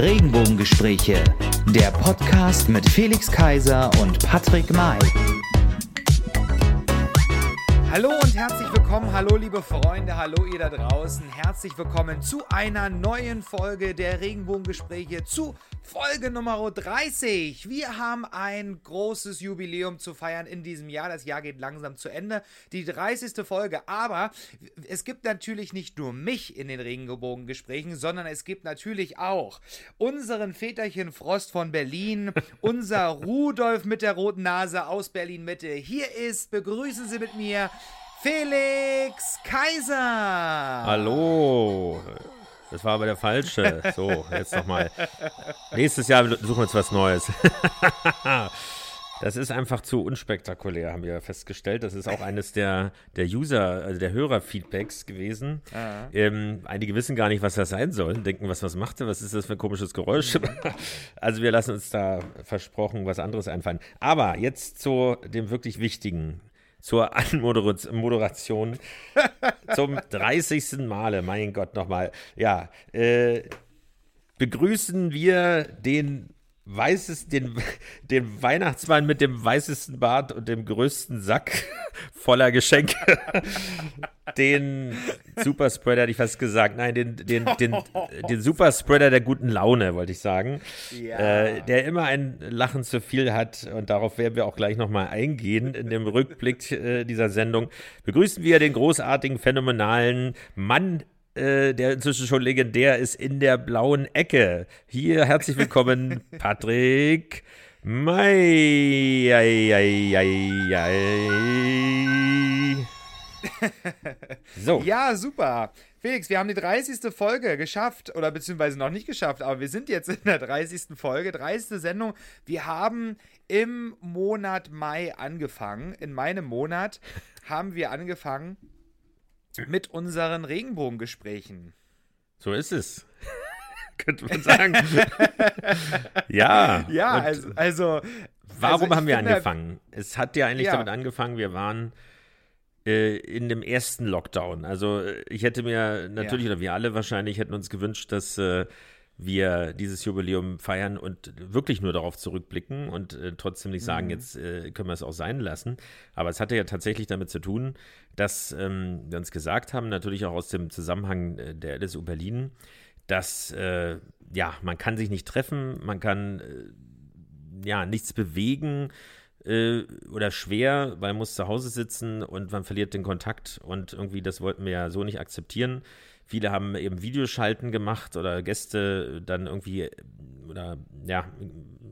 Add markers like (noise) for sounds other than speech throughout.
Regenbogengespräche, der Podcast mit Felix Kaiser und Patrick May. Hallo und herzlich willkommen, hallo liebe Freunde, hallo ihr da draußen. Herzlich willkommen zu einer neuen Folge der Regenbogengespräche, zu Folge Nummer 30. Wir haben ein großes Jubiläum zu feiern in diesem Jahr. Das Jahr geht langsam zu Ende. Die 30. Folge. Aber es gibt natürlich nicht nur mich in den Regenbogengesprächen, sondern es gibt natürlich auch unseren Väterchen Frost von Berlin, (laughs) unser Rudolf mit der roten Nase aus Berlin Mitte. Hier ist, begrüßen Sie mit mir Felix Kaiser. Hallo. Das war aber der falsche. So, jetzt nochmal. Nächstes Jahr suchen wir uns was Neues. (laughs) Das ist einfach zu unspektakulär, haben wir festgestellt. Das ist auch eines der, der User, also der Hörer-Feedbacks gewesen. Ähm, einige wissen gar nicht, was das sein soll, denken, was, was macht er, was ist das für ein komisches Geräusch. Mhm. (laughs) also wir lassen uns da versprochen was anderes einfallen. Aber jetzt zu dem wirklich Wichtigen zur Anmoderation zum 30. Male, mein Gott, nochmal. Ja, äh, begrüßen wir den weißesten, den, den Weihnachtsmann mit dem weißesten Bart und dem größten Sack (laughs) voller Geschenke. den Superspreader, hätte ich fast gesagt. Nein, den, den, den, den Superspreader der guten Laune, wollte ich sagen. Ja. Äh, der immer ein Lachen zu viel hat. Und darauf werden wir auch gleich nochmal eingehen in dem Rückblick äh, dieser Sendung. Begrüßen wir den großartigen, phänomenalen Mann äh, der inzwischen schon legendär ist, in der blauen Ecke. Hier herzlich willkommen, (laughs) Patrick Mai. Ei, ei, ei, ei. so. Ja, super. Felix, wir haben die 30. Folge geschafft, oder beziehungsweise noch nicht geschafft, aber wir sind jetzt in der 30. Folge, 30. Sendung. Wir haben im Monat Mai angefangen. In meinem Monat haben wir angefangen mit unseren Regenbogengesprächen. So ist es. (laughs) Könnte man sagen. (laughs) ja. Ja, also, also. Warum also haben wir angefangen? Es hat ja eigentlich ja. damit angefangen, wir waren äh, in dem ersten Lockdown. Also ich hätte mir natürlich, ja. oder wir alle wahrscheinlich, hätten uns gewünscht, dass äh, wir dieses Jubiläum feiern und wirklich nur darauf zurückblicken und äh, trotzdem nicht sagen, mhm. jetzt äh, können wir es auch sein lassen. Aber es hatte ja tatsächlich damit zu tun, dass ähm, wir uns gesagt haben, natürlich auch aus dem Zusammenhang äh, der LSU Berlin, dass äh, ja, man kann sich nicht treffen, man kann äh, ja nichts bewegen äh, oder schwer, weil man muss zu Hause sitzen und man verliert den Kontakt und irgendwie das wollten wir ja so nicht akzeptieren. Viele haben eben Videoschalten gemacht oder Gäste dann irgendwie oder ja,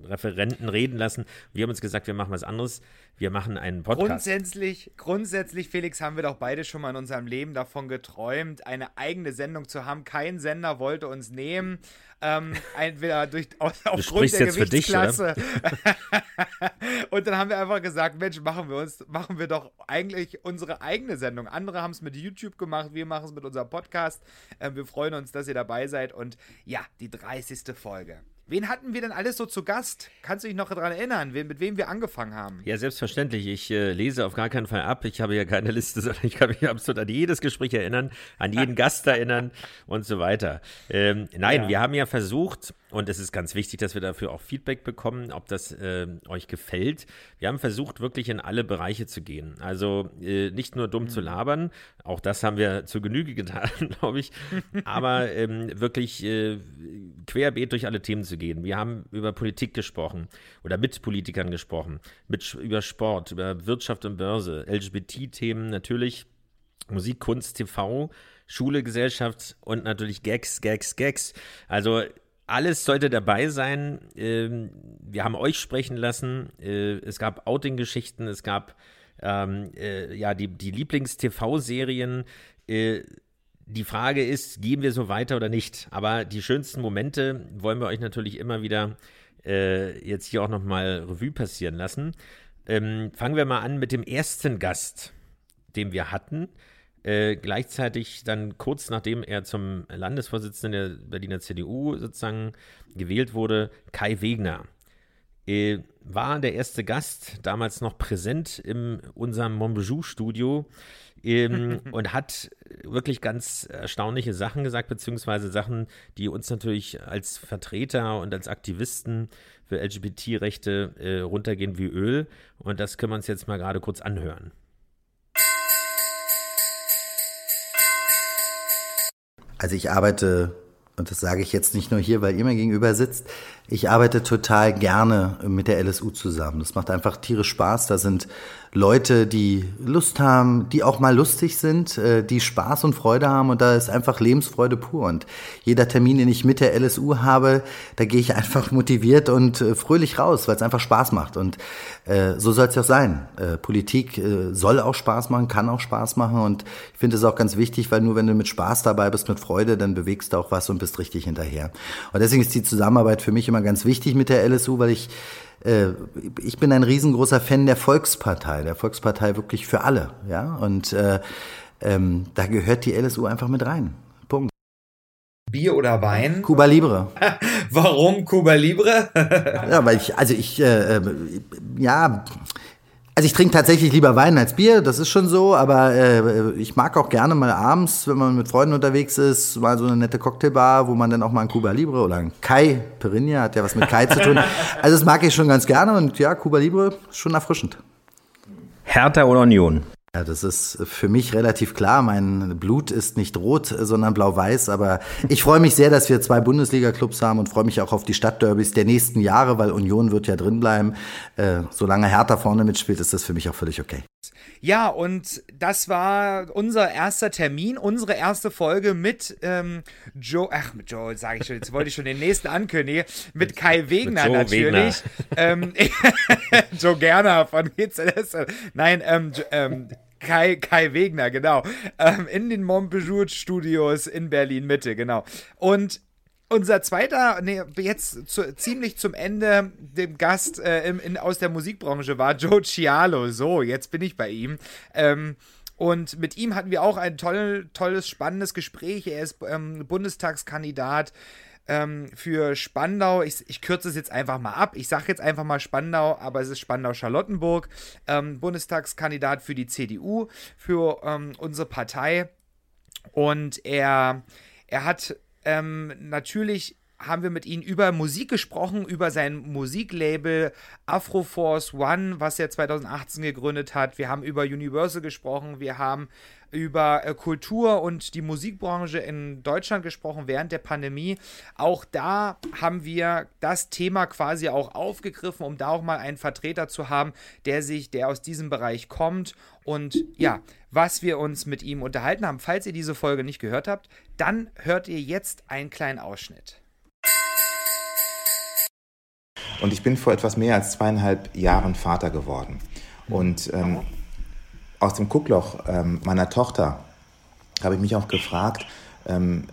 Referenten reden lassen. Wir haben uns gesagt, wir machen was anderes. Wir machen einen Podcast. Grundsätzlich, grundsätzlich, Felix, haben wir doch beide schon mal in unserem Leben davon geträumt, eine eigene Sendung zu haben. Kein Sender wollte uns nehmen. Ähm, (laughs) entweder durch, aus, aufgrund der Gewichtsklasse. Dich, (laughs) und dann haben wir einfach gesagt, Mensch, machen wir uns, machen wir doch eigentlich unsere eigene Sendung. Andere haben es mit YouTube gemacht, wir machen es mit unserem Podcast. Ähm, wir freuen uns, dass ihr dabei seid. Und ja, die 30. Folge. Wen hatten wir denn alles so zu Gast? Kannst du dich noch daran erinnern, mit wem wir angefangen haben? Ja, selbstverständlich. Ich äh, lese auf gar keinen Fall ab. Ich habe ja keine Liste, (laughs) sondern ich kann mich absolut an jedes Gespräch erinnern, an jeden (laughs) Gast erinnern und so weiter. Ähm, nein, ja. wir haben ja versucht, und es ist ganz wichtig, dass wir dafür auch Feedback bekommen, ob das äh, euch gefällt. Wir haben versucht, wirklich in alle Bereiche zu gehen. Also äh, nicht nur dumm mhm. zu labern, auch das haben wir zur Genüge getan, (laughs) glaube ich, aber ähm, wirklich äh, querbeet durch alle Themen zu gehen. Wir haben über Politik gesprochen oder mit Politikern gesprochen, mit, über Sport, über Wirtschaft und Börse, LGBT-Themen natürlich, Musik, Kunst, TV, Schule, Gesellschaft und natürlich Gags, Gags, Gags. Also alles sollte dabei sein. Ähm, wir haben euch sprechen lassen. Äh, es gab Outing-Geschichten, es gab ähm, äh, ja die, die Lieblings-TV-Serien. Äh, die Frage ist, gehen wir so weiter oder nicht? Aber die schönsten Momente wollen wir euch natürlich immer wieder äh, jetzt hier auch nochmal Revue passieren lassen. Ähm, fangen wir mal an mit dem ersten Gast, den wir hatten. Äh, gleichzeitig dann kurz nachdem er zum Landesvorsitzenden der Berliner CDU sozusagen gewählt wurde, Kai Wegner. äh, war der erste Gast, damals noch präsent in unserem Montbejou-Studio ähm, (laughs) und hat wirklich ganz erstaunliche Sachen gesagt, beziehungsweise Sachen, die uns natürlich als Vertreter und als Aktivisten für LGBT-Rechte äh, runtergehen wie Öl. Und das können wir uns jetzt mal gerade kurz anhören. Also ich arbeite, und das sage ich jetzt nicht nur hier, weil ihr mir gegenüber sitzt, ich arbeite total gerne mit der LSU zusammen. Das macht einfach tierisch Spaß. Da sind Leute, die Lust haben, die auch mal lustig sind, äh, die Spaß und Freude haben und da ist einfach Lebensfreude pur. Und jeder Termin, den ich mit der LSU habe, da gehe ich (laughs) einfach motiviert und äh, fröhlich raus, weil es einfach Spaß macht. Und äh, so soll es ja auch sein. Politik soll auch Spaß machen, kann auch Spaß machen und ich finde es auch ganz wichtig, weil nur wenn du mit Spaß dabei bist, mit Freude, dann bewegst du auch was und bist richtig hinterher. Und deswegen ist die Zusammenarbeit für mich immer immer ganz wichtig mit der LSU, weil ich äh, ich bin ein riesengroßer Fan der Volkspartei, der Volkspartei wirklich für alle, ja. Und äh, ähm, da gehört die LSU einfach mit rein. Punkt. Bier oder Wein? Cuba Libre. (laughs) Warum Cuba Libre? ja, weil ich, also ich, äh, äh ja, also ich trinke tatsächlich lieber Wein als Bier, das ist schon so, aber äh, ich mag auch gerne mal abends, wenn man mit Freunden unterwegs ist, mal so eine nette Cocktailbar, wo man dann auch mal ein Cuba Libre oder ein Kai Perinia, hat ja was mit Kai zu tun. (laughs) Also das mag ich schon ganz gerne und ja, Cuba Libre ist schon erfrischend. Hertha oder Union? Ja, das ist für mich relativ klar. Mein Blut ist nicht rot, sondern blau-weiß. Aber ich freue mich sehr, dass wir zwei Bundesliga-Clubs haben und freue mich auch auf die Stadtderbys der nächsten Jahre, weil Union wird ja drin bleiben. Äh, solange Hertha vorne mitspielt, ist das für mich auch völlig okay. Ja, und das war unser erster Termin, unsere erste Folge mit ähm, Joe, ach, mit Joe, sage ich schon, jetzt wollte ich schon den nächsten ankündigen, mit Kai Wegner mit natürlich. Wegner. Ähm, (laughs) Joe Gerner von GZS. Nein, ähm, ähm, Kai, Kai Wegner, genau. Ähm, in den Montpellier Studios in Berlin Mitte, genau. Und unser zweiter, nee, jetzt zu, ziemlich zum Ende, dem Gast äh, in, in, aus der Musikbranche war Joe Cialo. So, jetzt bin ich bei ihm. Ähm, und mit ihm hatten wir auch ein toll, tolles, spannendes Gespräch. Er ist ähm, Bundestagskandidat ähm, für Spandau. Ich, ich, kürze es jetzt einfach mal ab. Ich sage jetzt einfach mal Spandau, aber es ist Spandau-Charlottenburg. Ähm, Bundestagskandidat für die CDU, für ähm, unsere Partei. Und er, er hat ähm, natürlich haben wir mit ihm über Musik gesprochen, über sein Musiklabel Afroforce One, was er 2018 gegründet hat. Wir haben über Universal gesprochen, wir haben über äh, Kultur und die Musikbranche in Deutschland gesprochen während der Pandemie. Auch da haben wir das Thema quasi auch aufgegriffen, um da auch mal einen Vertreter zu haben, der sich, der aus diesem Bereich kommt und ja, was wir uns mit ihm unterhalten haben. Falls ihr diese Folge nicht gehört habt, dann hört ihr jetzt einen kleinen Ausschnitt. Und ich bin vor etwas mehr als zweieinhalb Jahren Vater geworden. Und ähm, aus dem Guckloch ähm, meiner Tochter habe ich mich auch gefragt, ähm,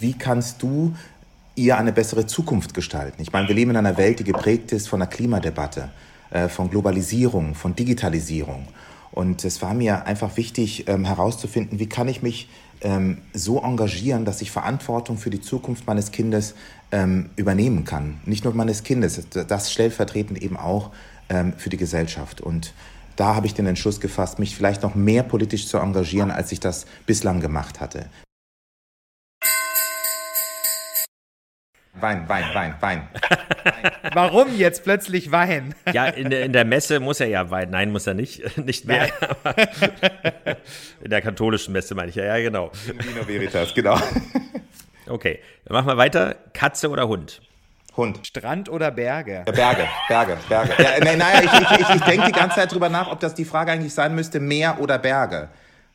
wie kannst du ihr eine bessere Zukunft gestalten? Ich meine, wir leben in einer Welt, die geprägt ist von der Klimadebatte, äh, von Globalisierung, von Digitalisierung. Und es war mir einfach wichtig ähm, herauszufinden, wie kann ich mich ähm, so engagieren, dass ich Verantwortung für die Zukunft meines Kindes ähm, übernehmen kann. Nicht nur meines Kindes, das stellvertretend eben auch ähm, für die Gesellschaft. Und da habe ich den Entschluss gefasst, mich vielleicht noch mehr politisch zu engagieren, als ich das bislang gemacht hatte. Wein, Wein, Wein, Wein. (laughs) Warum jetzt plötzlich Wein? (laughs) Ja, in der, in der Messe muss er ja Wein. Nein, muss er nicht. (laughs) Nicht mehr. in der katholischen Messe meine ich ja, ja, genau. In Vino Veritas, genau. Okay, dann machen wir weiter. Katze oder Hund? Hund. Strand oder Berge? Ja, Berge, Berge, Berge. Ja, nein, naja, ich, ich, ich, ich denke die ganze Zeit drüber nach, ob das die Frage eigentlich sein müsste, Meer oder Berge.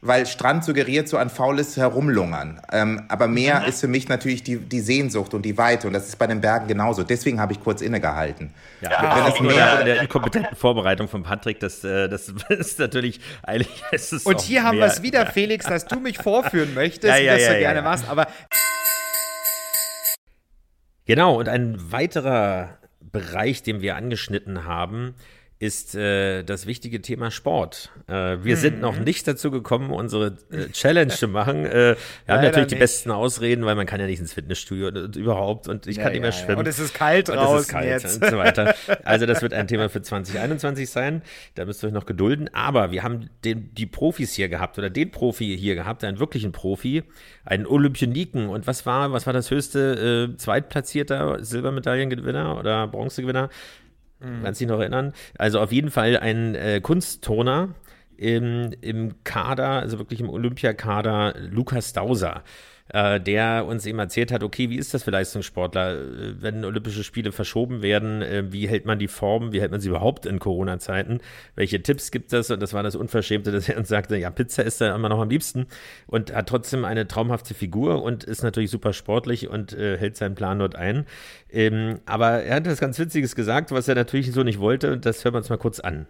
Weil Strand suggeriert so ein faules Herumlungern. Ähm, aber Meer mhm. ist für mich natürlich die, die Sehnsucht und die Weite. Und das ist bei den Bergen genauso. Deswegen habe ich kurz innegehalten. Ja, ja wenn das Meer in der inkompetenten Vorbereitung von Patrick, das, äh, das (laughs) ist natürlich eigentlich. Ist es und hier haben wir es wieder, Felix, dass du mich vorführen möchtest, ja, ja, das du gerne machst. Aber Genau, und ein weiterer Bereich, den wir angeschnitten haben, ist äh, das wichtige Thema Sport. Äh, wir mhm. sind noch mhm. nicht dazu gekommen, unsere äh, Challenge zu machen. Äh, wir haben natürlich nicht. die besten Ausreden, weil man kann ja nicht ins Fitnessstudio und, und überhaupt und ich ja, kann nicht mehr ja, schwimmen. Und es ist kalt und draußen es ist kalt jetzt. und so weiter. Also das wird ein Thema für 2021 sein. Da müsst ihr euch noch gedulden. Aber wir haben den, die Profis hier gehabt oder den Profi hier gehabt, einen wirklichen Profi, einen Olympioniken. Und was war, was war das höchste äh, Zweitplatzierter Silbermedaillengewinner oder Bronzegewinner? Mhm. Kannst du dich noch erinnern? Also auf jeden Fall ein äh, Kunstturner im, im Kader, also wirklich im Olympiakader, Lukas Dauser äh, der uns eben erzählt hat, okay, wie ist das für Leistungssportler, äh, wenn Olympische Spiele verschoben werden, äh, wie hält man die Form, wie hält man sie überhaupt in Corona-Zeiten, welche Tipps gibt es und das war das Unverschämte, dass er uns sagte, ja, Pizza ist da immer noch am liebsten und hat trotzdem eine traumhafte Figur und ist natürlich super sportlich und äh, hält seinen Plan dort ein. Ähm, aber er hat was ganz Witziges gesagt, was er natürlich so nicht wollte und das hören wir uns mal kurz an.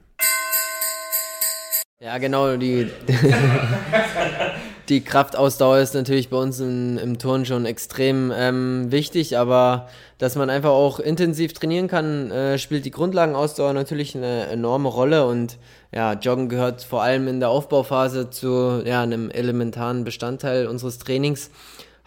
Ja, genau, die, (laughs) (laughs) die Kraftausdauer ist natürlich bei uns im, im Turn schon extrem ähm, wichtig, aber dass man einfach auch intensiv trainieren kann, äh, spielt die Grundlagenausdauer natürlich eine enorme Rolle und ja, Joggen gehört vor allem in der Aufbauphase zu ja, einem elementaren Bestandteil unseres Trainings.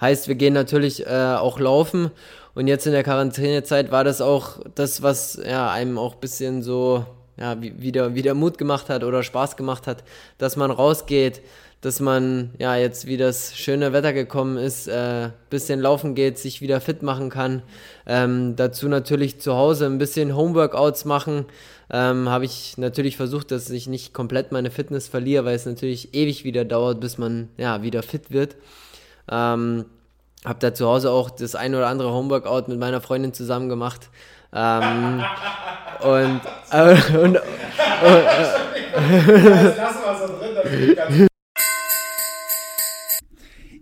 Heißt, wir gehen natürlich äh, auch laufen und jetzt in der Quarantänezeit war das auch das, was ja, einem auch ein bisschen so ja, wieder, wieder Mut gemacht hat oder Spaß gemacht hat, dass man rausgeht, dass man ja jetzt wie das schöne Wetter gekommen ist, äh, bisschen laufen geht, sich wieder fit machen kann. Ähm, dazu natürlich zu Hause ein bisschen Homeworkouts machen. Ähm, Habe ich natürlich versucht, dass ich nicht komplett meine Fitness verliere, weil es natürlich ewig wieder dauert, bis man ja wieder fit wird. Ähm, habe da zu Hause auch das ein oder andere Homeworkout mit meiner Freundin zusammen gemacht. Ähm, und, äh, und, (laughs) und, und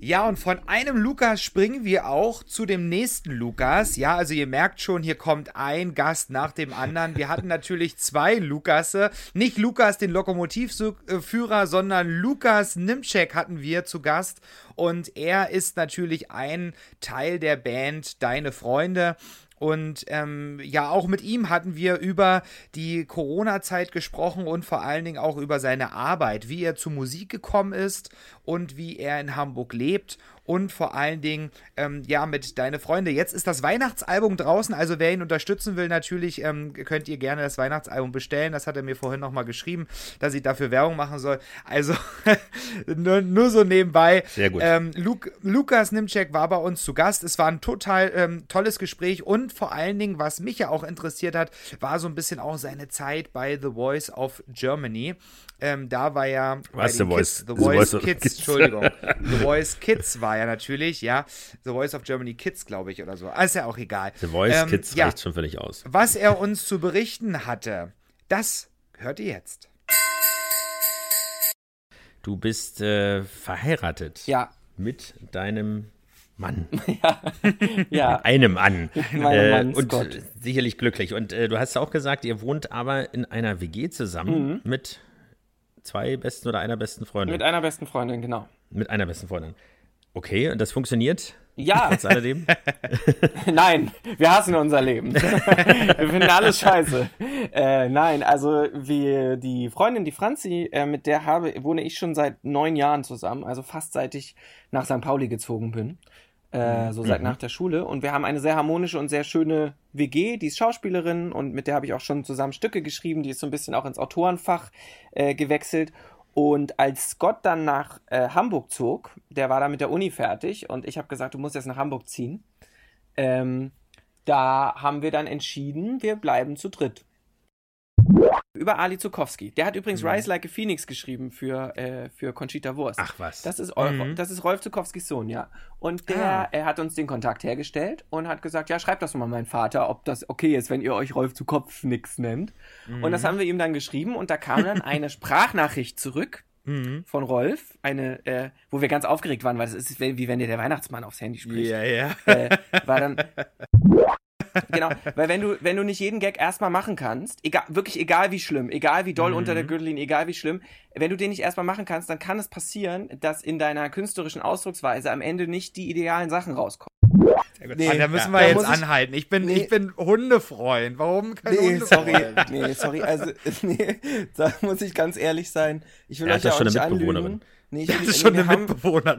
ja, und von einem Lukas springen wir auch zu dem nächsten Lukas. Ja, also ihr merkt schon, hier kommt ein Gast nach dem anderen. Wir hatten natürlich zwei Lukasse. Nicht Lukas, den Lokomotivführer, sondern Lukas Nimczek hatten wir zu Gast. Und er ist natürlich ein Teil der Band Deine Freunde. Und ähm, ja, auch mit ihm hatten wir über die Corona-Zeit gesprochen und vor allen Dingen auch über seine Arbeit, wie er zur Musik gekommen ist und wie er in Hamburg lebt und vor allen Dingen, ähm, ja, mit Deine Freunde. Jetzt ist das Weihnachtsalbum draußen, also wer ihn unterstützen will, natürlich ähm, könnt ihr gerne das Weihnachtsalbum bestellen. Das hat er mir vorhin nochmal geschrieben, dass ich dafür Werbung machen soll. Also (laughs) nur, nur, so nebenbei. Sehr gut. Ähm, Luk Lukas Nimczek war bei uns zu Gast. Es war ein total ähm, tolles Gespräch und vor allen Dingen, was mich ja auch interessiert hat, war so ein bisschen auch seine Zeit bei The Voice of Germany. Ähm, da war ja Was, The Voice, Kids, The Voice, The Voice Kids, Kids, Entschuldigung. (laughs) The Voice Kids war ja natürlich, ja. The Voice of Germany Kids, glaube ich, oder so. Ah, ist ja auch egal. The Voice ähm, Kids ja, reicht schon völlig aus. Was er uns zu berichten hatte, das hört ihr jetzt. Du bist äh, verheiratet. Ja. Mit deinem Mann. (laughs) ja. ja. Mit einem Mann. Äh, und Gott. sicherlich glücklich. Und äh, du hast auch gesagt, ihr wohnt aber in einer WG zusammen mhm. mit zwei besten oder einer besten Freundin. Mit einer besten Freundin, genau. Mit einer besten Freundin. Okay, und das funktioniert? Ja. Trotz alledem? (laughs) nein, wir hassen unser Leben. (laughs) wir finden alles scheiße. Äh, nein, also wie die Freundin, die Franzi, äh, mit der habe, wohne ich schon seit neun Jahren zusammen, also fast seit ich nach St. Pauli gezogen bin. Äh, so seit mhm. nach der Schule. Und wir haben eine sehr harmonische und sehr schöne WG, die ist Schauspielerin und mit der habe ich auch schon zusammen Stücke geschrieben, die ist so ein bisschen auch ins Autorenfach äh, gewechselt. Und als Scott dann nach äh, Hamburg zog, der war da mit der Uni fertig und ich habe gesagt, du musst jetzt nach Hamburg ziehen. Ähm, da haben wir dann entschieden, wir bleiben zu dritt über Ali Zukowski. Der hat übrigens mhm. Rise Like a Phoenix geschrieben für, äh, für Conchita Wurst. Ach was. Das ist, mhm. das ist Rolf Zukowskis Sohn, ja. Und der ah. er hat uns den Kontakt hergestellt und hat gesagt, ja, schreibt das mal mein Vater, ob das okay ist, wenn ihr euch Rolf Zukowski nennt. Mhm. Und das mhm. haben wir ihm dann geschrieben und da kam dann (laughs) eine Sprachnachricht zurück. Mhm. Von Rolf, eine, äh, wo wir ganz aufgeregt waren, weil das ist wie wenn dir der Weihnachtsmann aufs Handy spricht. Ja, ja. Äh, war dann, (laughs) genau, weil wenn du, wenn du nicht jeden Gag erstmal machen kannst, egal, wirklich egal wie schlimm, egal wie doll mhm. unter der Gürtellinie, egal wie schlimm, wenn du den nicht erstmal machen kannst, dann kann es passieren, dass in deiner künstlerischen Ausdrucksweise am Ende nicht die idealen Sachen rauskommen. Nee, ah, da müssen wir jetzt anhalten. Ich bin, nee. ich bin Hundefreund. Warum kein nee, Hundefreund? Sorry, nee, sorry. Also, (laughs) nee, da muss ich ganz ehrlich sein. Ich will er euch ja auch schon nicht eine Mitbewohnerin. Nee, ich das ist schon eine haben, Mitbewohnerin.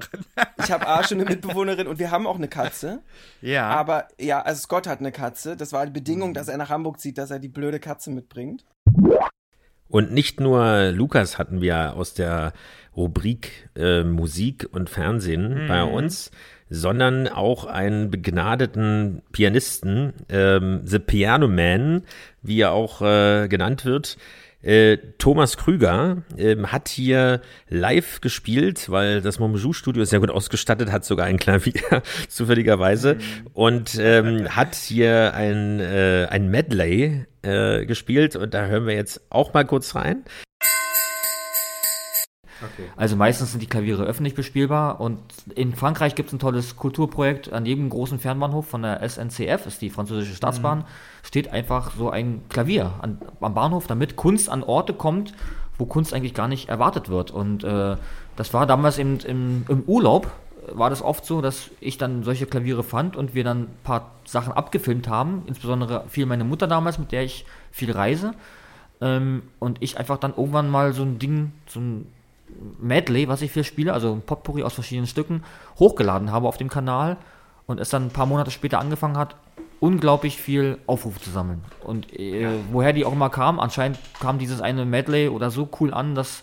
ich habe A schon eine Mitbewohnerin und wir haben auch eine Katze. Ja. Aber ja, also Scott hat eine Katze. Das war die Bedingung, dass er nach Hamburg zieht, dass er die blöde Katze mitbringt. Und nicht nur Lukas hatten wir aus der Rubrik äh, Musik und Fernsehen mhm. bei uns, sondern auch einen begnadeten Pianisten, ähm, The Piano Man, wie er auch äh, genannt wird. Äh, Thomas Krüger ähm, hat hier live gespielt, weil das Momjou-Studio ist sehr gut ausgestattet, hat sogar ein Klavier, (laughs) zufälligerweise, mhm. und ähm, hat hier ein, äh, ein Medley äh, gespielt und da hören wir jetzt auch mal kurz rein. Okay. Also meistens sind die Klaviere öffentlich bespielbar und in Frankreich gibt es ein tolles Kulturprojekt an jedem großen Fernbahnhof von der SNCF, ist die französische Staatsbahn, mhm. Steht einfach so ein Klavier an, am Bahnhof, damit Kunst an Orte kommt, wo Kunst eigentlich gar nicht erwartet wird. Und äh, das war damals eben im, im Urlaub, war das oft so, dass ich dann solche Klaviere fand und wir dann ein paar Sachen abgefilmt haben, insbesondere viel meine Mutter damals, mit der ich viel reise. Ähm, und ich einfach dann irgendwann mal so ein Ding, so ein Medley, was ich für spiele, also ein Potpourri aus verschiedenen Stücken, hochgeladen habe auf dem Kanal und es dann ein paar Monate später angefangen hat, unglaublich viel Aufrufe zu sammeln. Und äh, woher die auch immer kam, anscheinend kam dieses eine Medley oder so cool an, dass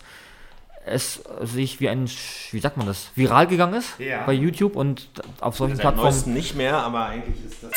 es sich wie ein, wie sagt man das, viral gegangen ist ja. bei YouTube und auf solchen Plattformen. nicht mehr, aber eigentlich ist das.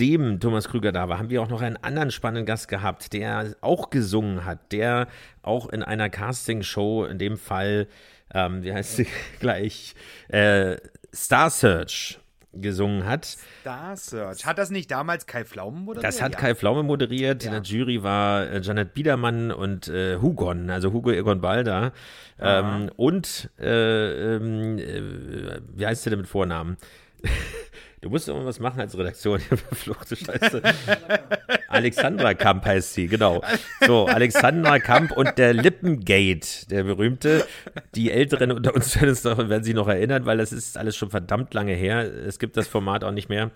Nachdem Thomas Krüger da war, haben wir auch noch einen anderen spannenden Gast gehabt, der auch gesungen hat, der auch in einer Castingshow, in dem Fall, ähm, wie heißt sie (laughs) gleich, äh, Star Search gesungen hat. Star Search. Hat das nicht damals Kai Pflaume moderiert? Das hat ja. Kai Pflaume moderiert. Ja. In der Jury war äh, Janet Biedermann und äh, Hugon, also Hugo Egon Balder. Ähm, und, äh, ähm, äh, wie heißt der denn mit Vornamen? (laughs) Du musst irgendwas machen als Redaktion. (laughs) Verfluchte Scheiße. Alexandra Kamp heißt sie, genau. So, Alexandra Kamp und der Lippengate, der berühmte. Die Älteren unter uns werden, es noch, werden sich noch erinnern, weil das ist alles schon verdammt lange her. Es gibt das Format auch nicht mehr.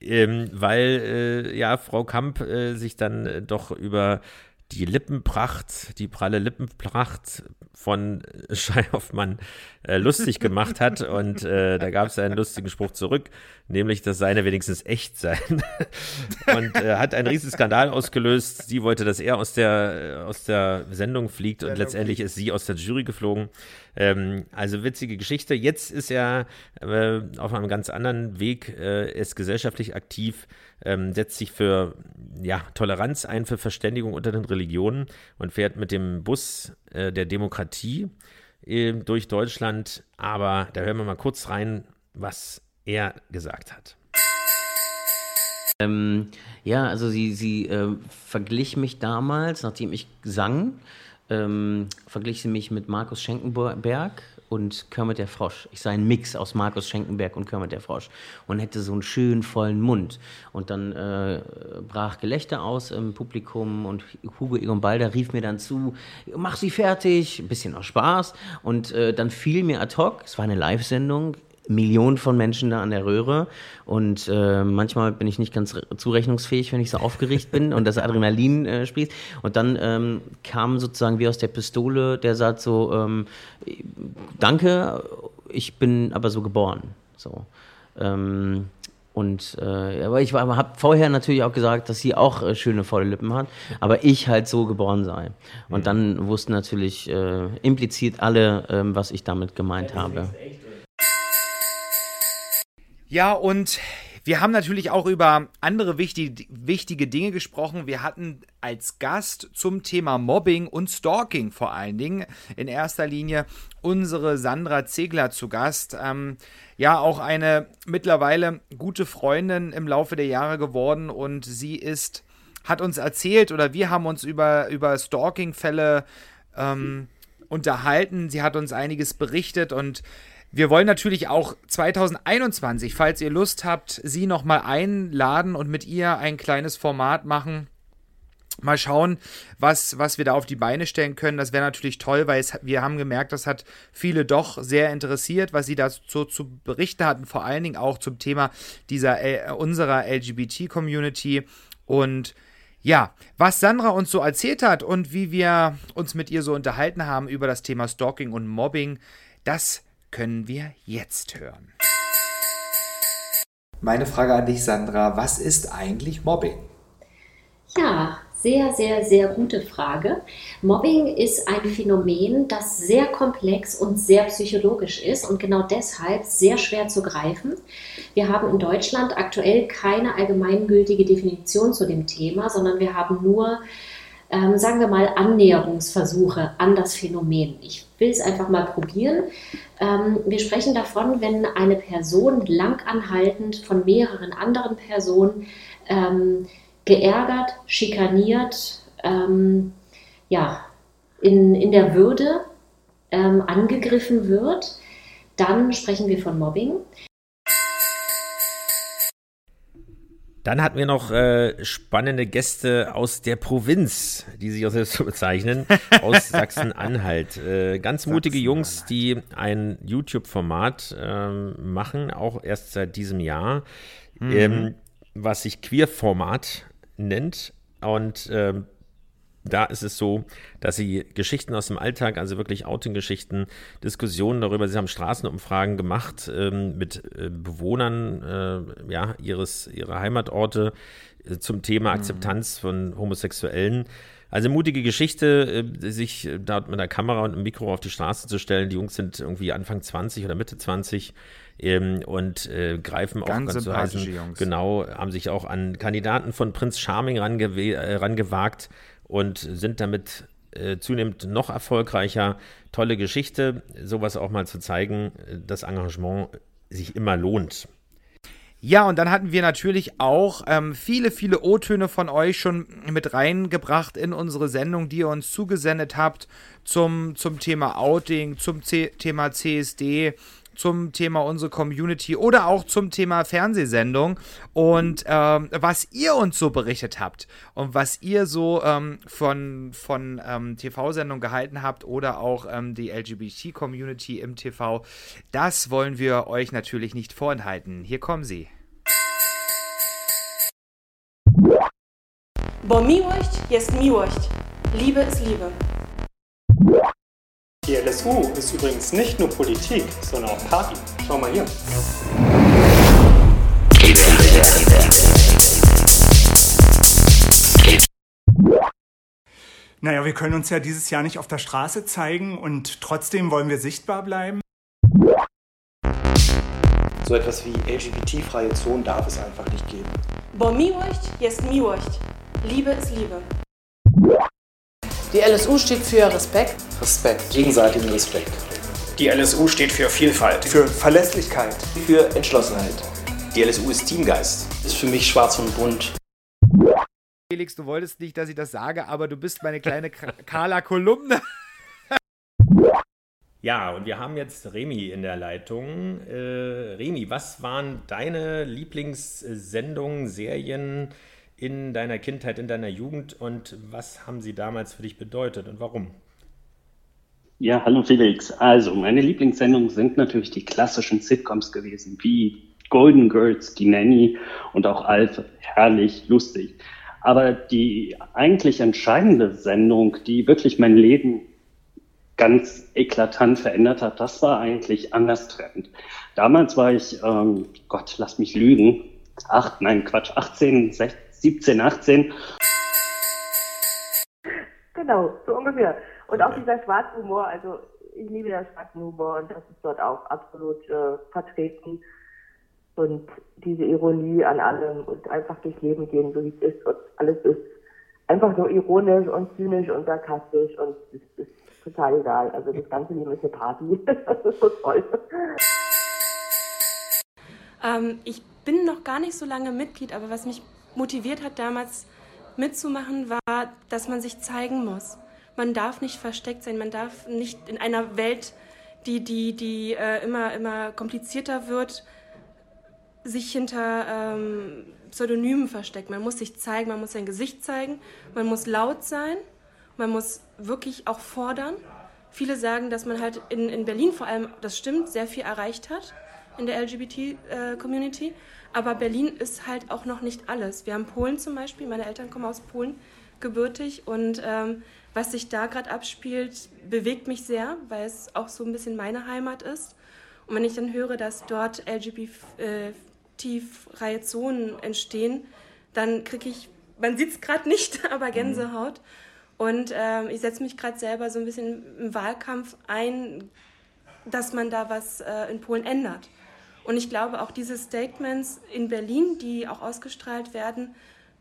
Ähm, weil, äh, ja, Frau Kamp äh, sich dann äh, doch über die Lippenpracht, die pralle Lippenpracht von (laughs) Schei Hoffmann äh, lustig gemacht hat. Und äh, da gab es einen lustigen Spruch zurück, nämlich, dass seine wenigstens echt sein. (laughs) und äh, hat einen riesen Skandal ausgelöst. Sie wollte, dass er aus der, aus der Sendung fliegt und letztendlich ist sie aus der Jury geflogen. Ähm, also witzige Geschichte. Jetzt ist er äh, auf einem ganz anderen Weg, äh, ist gesellschaftlich aktiv, ähm, setzt sich für ja, Toleranz ein, für Verständigung unter den Religionen und fährt mit dem Bus äh, der Demokratie äh, durch Deutschland. Aber da hören wir mal kurz rein, was er gesagt hat. Ähm, ja, also sie, sie äh, verglich mich damals, nachdem ich sang, ähm, verglich sie mich mit Markus Schenkenberg und Kermit der Frosch. Ich sei ein Mix aus Markus Schenkenberg und Kermit der Frosch und hätte so einen schönen vollen Mund. Und dann äh, brach Gelächter aus im Publikum und Hugo Egon Balder rief mir dann zu, mach sie fertig, ein bisschen aus Spaß. Und äh, dann fiel mir ad hoc, es war eine Live-Sendung, Millionen von Menschen da an der Röhre und äh, manchmal bin ich nicht ganz zurechnungsfähig, wenn ich so aufgeregt bin und das Adrenalin äh, sprießt. Und dann ähm, kam sozusagen wie aus der Pistole der Satz so, ähm, danke, ich bin aber so geboren. So. Ähm, und äh, aber ich habe vorher natürlich auch gesagt, dass sie auch äh, schöne volle Lippen hat, aber ich halt so geboren sei. Und dann wussten natürlich äh, implizit alle, ähm, was ich damit gemeint habe. Ja, und wir haben natürlich auch über andere wichtige, wichtige Dinge gesprochen. Wir hatten als Gast zum Thema Mobbing und Stalking vor allen Dingen in erster Linie unsere Sandra Zegler zu Gast. Ähm, ja, auch eine mittlerweile gute Freundin im Laufe der Jahre geworden und sie ist, hat uns erzählt oder wir haben uns über, über Stalking-Fälle ähm, unterhalten. Sie hat uns einiges berichtet und wir wollen natürlich auch 2021, falls ihr Lust habt, sie nochmal einladen und mit ihr ein kleines Format machen. Mal schauen, was, was wir da auf die Beine stellen können. Das wäre natürlich toll, weil es, wir haben gemerkt, das hat viele doch sehr interessiert, was sie da so zu berichten hatten, vor allen Dingen auch zum Thema dieser äh, unserer LGBT-Community. Und ja, was Sandra uns so erzählt hat und wie wir uns mit ihr so unterhalten haben über das Thema Stalking und Mobbing, das können wir jetzt hören. Meine Frage an dich, Sandra, was ist eigentlich Mobbing? Ja, sehr, sehr, sehr gute Frage. Mobbing ist ein Phänomen, das sehr komplex und sehr psychologisch ist und genau deshalb sehr schwer zu greifen. Wir haben in Deutschland aktuell keine allgemeingültige Definition zu dem Thema, sondern wir haben nur ähm, sagen wir mal, Annäherungsversuche an das Phänomen. Ich will es einfach mal probieren. Ähm, wir sprechen davon, wenn eine Person langanhaltend von mehreren anderen Personen ähm, geärgert, schikaniert, ähm, ja, in, in der Würde ähm, angegriffen wird, dann sprechen wir von Mobbing. Dann hatten wir noch äh, spannende Gäste aus der Provinz, die sich auch selbst so bezeichnen, aus (laughs) Sachsen-Anhalt. Äh, ganz mutige Jungs, die ein YouTube-Format äh, machen, auch erst seit diesem Jahr, mhm. ähm, was sich Queer-Format nennt. Und ähm, da ist es so, dass sie Geschichten aus dem Alltag, also wirklich Outing-Geschichten, Diskussionen darüber, sie haben Straßenumfragen gemacht ähm, mit äh, Bewohnern äh, ja, ihres, ihrer Heimatorte äh, zum Thema mhm. Akzeptanz von Homosexuellen. Also mutige Geschichte, äh, sich dort mit einer Kamera und einem Mikro auf die Straße zu stellen. Die Jungs sind irgendwie Anfang 20 oder Mitte 20 ähm, und äh, greifen ganz auch ganz so heißen, Jungs. genau, haben sich auch an Kandidaten von Prinz Charming äh, rangewagt und sind damit äh, zunehmend noch erfolgreicher. Tolle Geschichte, sowas auch mal zu zeigen, dass Engagement sich immer lohnt. Ja, und dann hatten wir natürlich auch ähm, viele, viele O-Töne von euch schon mit reingebracht in unsere Sendung, die ihr uns zugesendet habt zum, zum Thema Outing, zum C Thema CSD, zum Thema unsere Community oder auch zum Thema Fernsehsendung und ähm, was ihr uns so berichtet habt und was ihr so ähm, von, von ähm, TV-Sendungen gehalten habt oder auch ähm, die LGBT-Community im TV, das wollen wir euch natürlich nicht vorenthalten. Hier kommen sie. Bo miłość jest miłość. Liebe ist Liebe. Die LSU ist übrigens nicht nur Politik, sondern auch Party. Schau mal hier. Naja, wir können uns ja dieses Jahr nicht auf der Straße zeigen und trotzdem wollen wir sichtbar bleiben. So etwas wie LGBT-freie Zonen darf es einfach nicht geben. Bo miłość jest miłość. Liebe ist Liebe. Die LSU steht für Respekt. Respekt, gegenseitigen Respekt. Die LSU steht für Vielfalt. Für Verlässlichkeit. Für Entschlossenheit. Die LSU ist Teamgeist. Ist für mich schwarz und bunt. Felix, du wolltest nicht, dass ich das sage, aber du bist meine kleine (laughs) Carla-Kolumne. Ja, und wir haben jetzt Remi in der Leitung. Äh, Remi, was waren deine Lieblingssendungen, Serien in deiner Kindheit, in deiner Jugend und was haben sie damals für dich bedeutet und warum? Ja, hallo Felix. Also, meine Lieblingssendungen sind natürlich die klassischen Sitcoms gewesen, wie Golden Girls, Die Nanny und auch Alf. Herrlich, lustig. Aber die eigentlich entscheidende Sendung, die wirklich mein Leben ganz eklatant verändert hat, das war eigentlich anders treffend. Damals war ich, ähm, Gott, lass mich lügen, acht, nein, Quatsch, 18, 16, 17, 18. Genau, so ungefähr. Und auch dieser schwarze Humor, also ich liebe den schwarzen Humor und das ist dort auch absolut äh, vertreten. Und diese Ironie an allem und einfach durchs Leben gehen, so wie es ist und alles ist einfach nur ironisch und zynisch und sarkastisch und es ist total egal. Also das ganze Leben ist eine Party. (laughs) das ist so toll. Ähm, ich bin noch gar nicht so lange Mitglied, aber was mich motiviert hat damals mitzumachen, war, dass man sich zeigen muss. Man darf nicht versteckt sein, man darf nicht in einer Welt, die, die, die äh, immer, immer komplizierter wird, sich hinter ähm, Pseudonymen verstecken. Man muss sich zeigen, man muss sein Gesicht zeigen, man muss laut sein, man muss wirklich auch fordern. Viele sagen, dass man halt in, in Berlin vor allem, das stimmt, sehr viel erreicht hat in der LGBT-Community. Äh, aber Berlin ist halt auch noch nicht alles. Wir haben Polen zum Beispiel, meine Eltern kommen aus Polen gebürtig und ähm, was sich da gerade abspielt, bewegt mich sehr, weil es auch so ein bisschen meine Heimat ist. Und wenn ich dann höre, dass dort LGBT-freie Zonen entstehen, dann kriege ich, man sieht es gerade nicht, (laughs) aber Gänsehaut. Und ähm, ich setze mich gerade selber so ein bisschen im Wahlkampf ein, dass man da was äh, in Polen ändert. Und ich glaube, auch diese Statements in Berlin, die auch ausgestrahlt werden,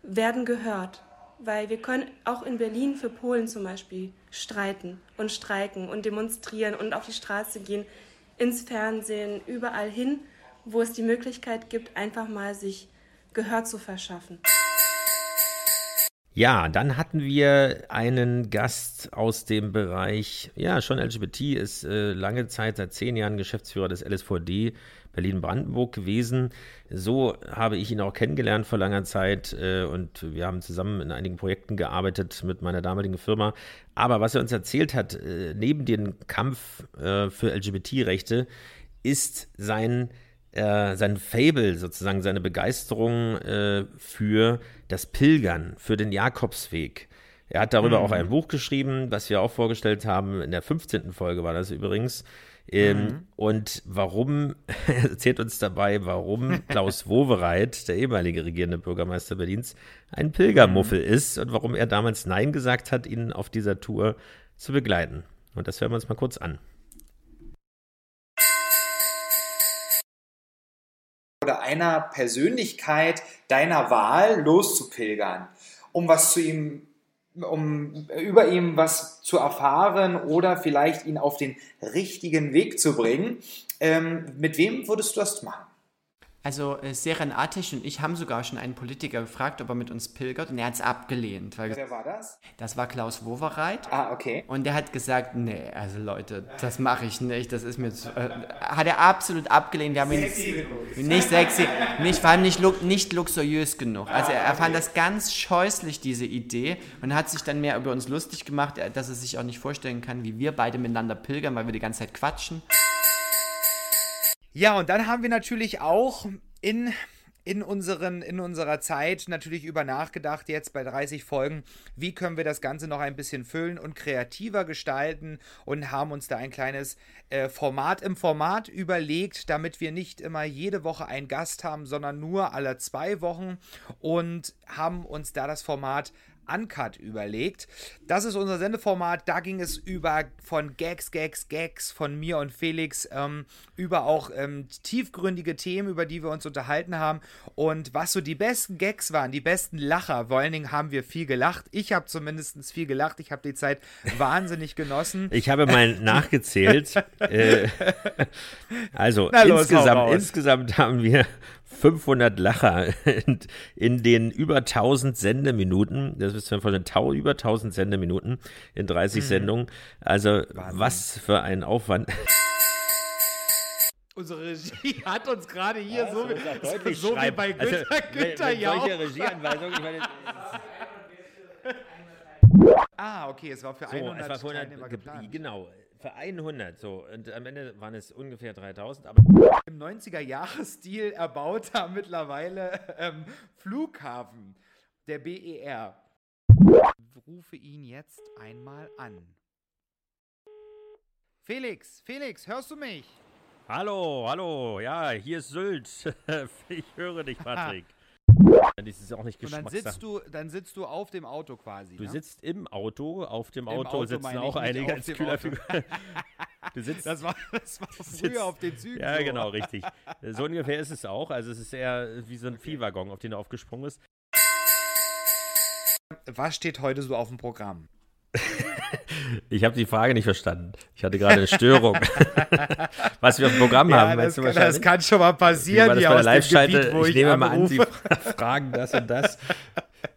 werden gehört. Weil wir können auch in Berlin für Polen zum Beispiel streiten und streiken und demonstrieren und auf die Straße gehen, ins Fernsehen, überall hin, wo es die Möglichkeit gibt, einfach mal sich Gehör zu verschaffen. Ja, dann hatten wir einen Gast aus dem Bereich, ja, schon LGBT, ist äh, lange Zeit, seit zehn Jahren Geschäftsführer des LSVD Berlin-Brandenburg gewesen. So habe ich ihn auch kennengelernt vor langer Zeit äh, und wir haben zusammen in einigen Projekten gearbeitet mit meiner damaligen Firma. Aber was er uns erzählt hat, äh, neben dem Kampf äh, für LGBT-Rechte, ist sein äh, sein Fable, sozusagen seine Begeisterung äh, für das Pilgern, für den Jakobsweg. Er hat darüber mhm. auch ein Buch geschrieben, was wir auch vorgestellt haben. In der 15. Folge war das übrigens. Ähm, mhm. Und warum, er (laughs) erzählt uns dabei, warum (laughs) Klaus Wowereit, der ehemalige regierende Bürgermeister Berlins, ein Pilgermuffel mhm. ist und warum er damals Nein gesagt hat, ihn auf dieser Tour zu begleiten. Und das hören wir uns mal kurz an. Oder einer Persönlichkeit deiner Wahl loszupilgern, um was zu ihm um über ihm was zu erfahren oder vielleicht ihn auf den richtigen Weg zu bringen. Ähm, mit wem würdest du das machen? Also äh, Seren Atesh und ich haben sogar schon einen Politiker gefragt, ob er mit uns pilgert und er hat es abgelehnt. Weil Wer war das? Das war Klaus Wowereit. Ah, okay. Und der hat gesagt, nee, also Leute, das mache ich nicht, das ist mir zu... Äh, hat er absolut abgelehnt. Wir haben sexy ihn nicht sexy, nicht, vor allem nicht, nicht luxuriös genug. Also er, er fand das ganz scheußlich, diese Idee und hat sich dann mehr über uns lustig gemacht, äh, dass er sich auch nicht vorstellen kann, wie wir beide miteinander pilgern, weil wir die ganze Zeit quatschen. Ja, und dann haben wir natürlich auch in in, unseren, in unserer Zeit natürlich über nachgedacht, jetzt bei 30 Folgen, wie können wir das Ganze noch ein bisschen füllen und kreativer gestalten und haben uns da ein kleines äh, Format im Format überlegt, damit wir nicht immer jede Woche einen Gast haben, sondern nur alle zwei Wochen und haben uns da das Format Uncut überlegt. Das ist unser Sendeformat. Da ging es über von Gags, Gags, Gags von mir und Felix ähm, über auch ähm, tiefgründige Themen, über die wir uns unterhalten haben. Und was so die besten Gags waren, die besten Lacher. Vor allen Dingen haben wir viel gelacht. Ich habe zumindest viel gelacht. Ich habe die Zeit (laughs) wahnsinnig genossen. Ich habe mal (laughs) nachgezählt. äh, (laughs) also los, insgesamt, insgesamt haben wir 500 Lacher (laughs) in, in, den über 1000 Sendeminuten. Das ist von den Tau über 1000 Sendeminuten in 30 mhm. Sendungen. Also Wahnsinn. was für ein Aufwand. Unsere Regie (laughs) hat uns gerade hier ja, so, so, so wie bei Günther, also, Günther ja solche Regieanweisungen, ich meine, (laughs) Ah, okay, es war für so, 100, es war für 100 geplant. Genau, für 100 so. Und am Ende waren es ungefähr 3000. Aber Im 90er-Jahres-Stil erbauter mittlerweile ähm, Flughafen, der BER. Rufe ihn jetzt einmal an. Felix, Felix, hörst du mich? Hallo, hallo, ja, hier ist Sylt. (laughs) ich höre dich, (laughs) Patrick. Das ist auch nicht Und dann sitzt, du, dann sitzt du auf dem Auto quasi. Du ne? sitzt im Auto, auf dem Auto, Auto sitzen auch einige als Kühlerfigur. (laughs) Du sitzt, das war, das war früher sitzt, auf den Zügen. Ja, so. genau, richtig. (laughs) So ungefähr ist es auch. Also es ist eher wie so ein Viehwaggon, auf den er aufgesprungen ist. Was steht heute so auf dem Programm? Ich habe die Frage nicht verstanden. Ich hatte gerade eine Störung. (laughs) Was wir auf dem Programm ja, haben, das, kann, das kann schon mal passieren hier aus Gebiet, wo ich, ich nehme anrufe. mal an, Sie (laughs) fragen das und das.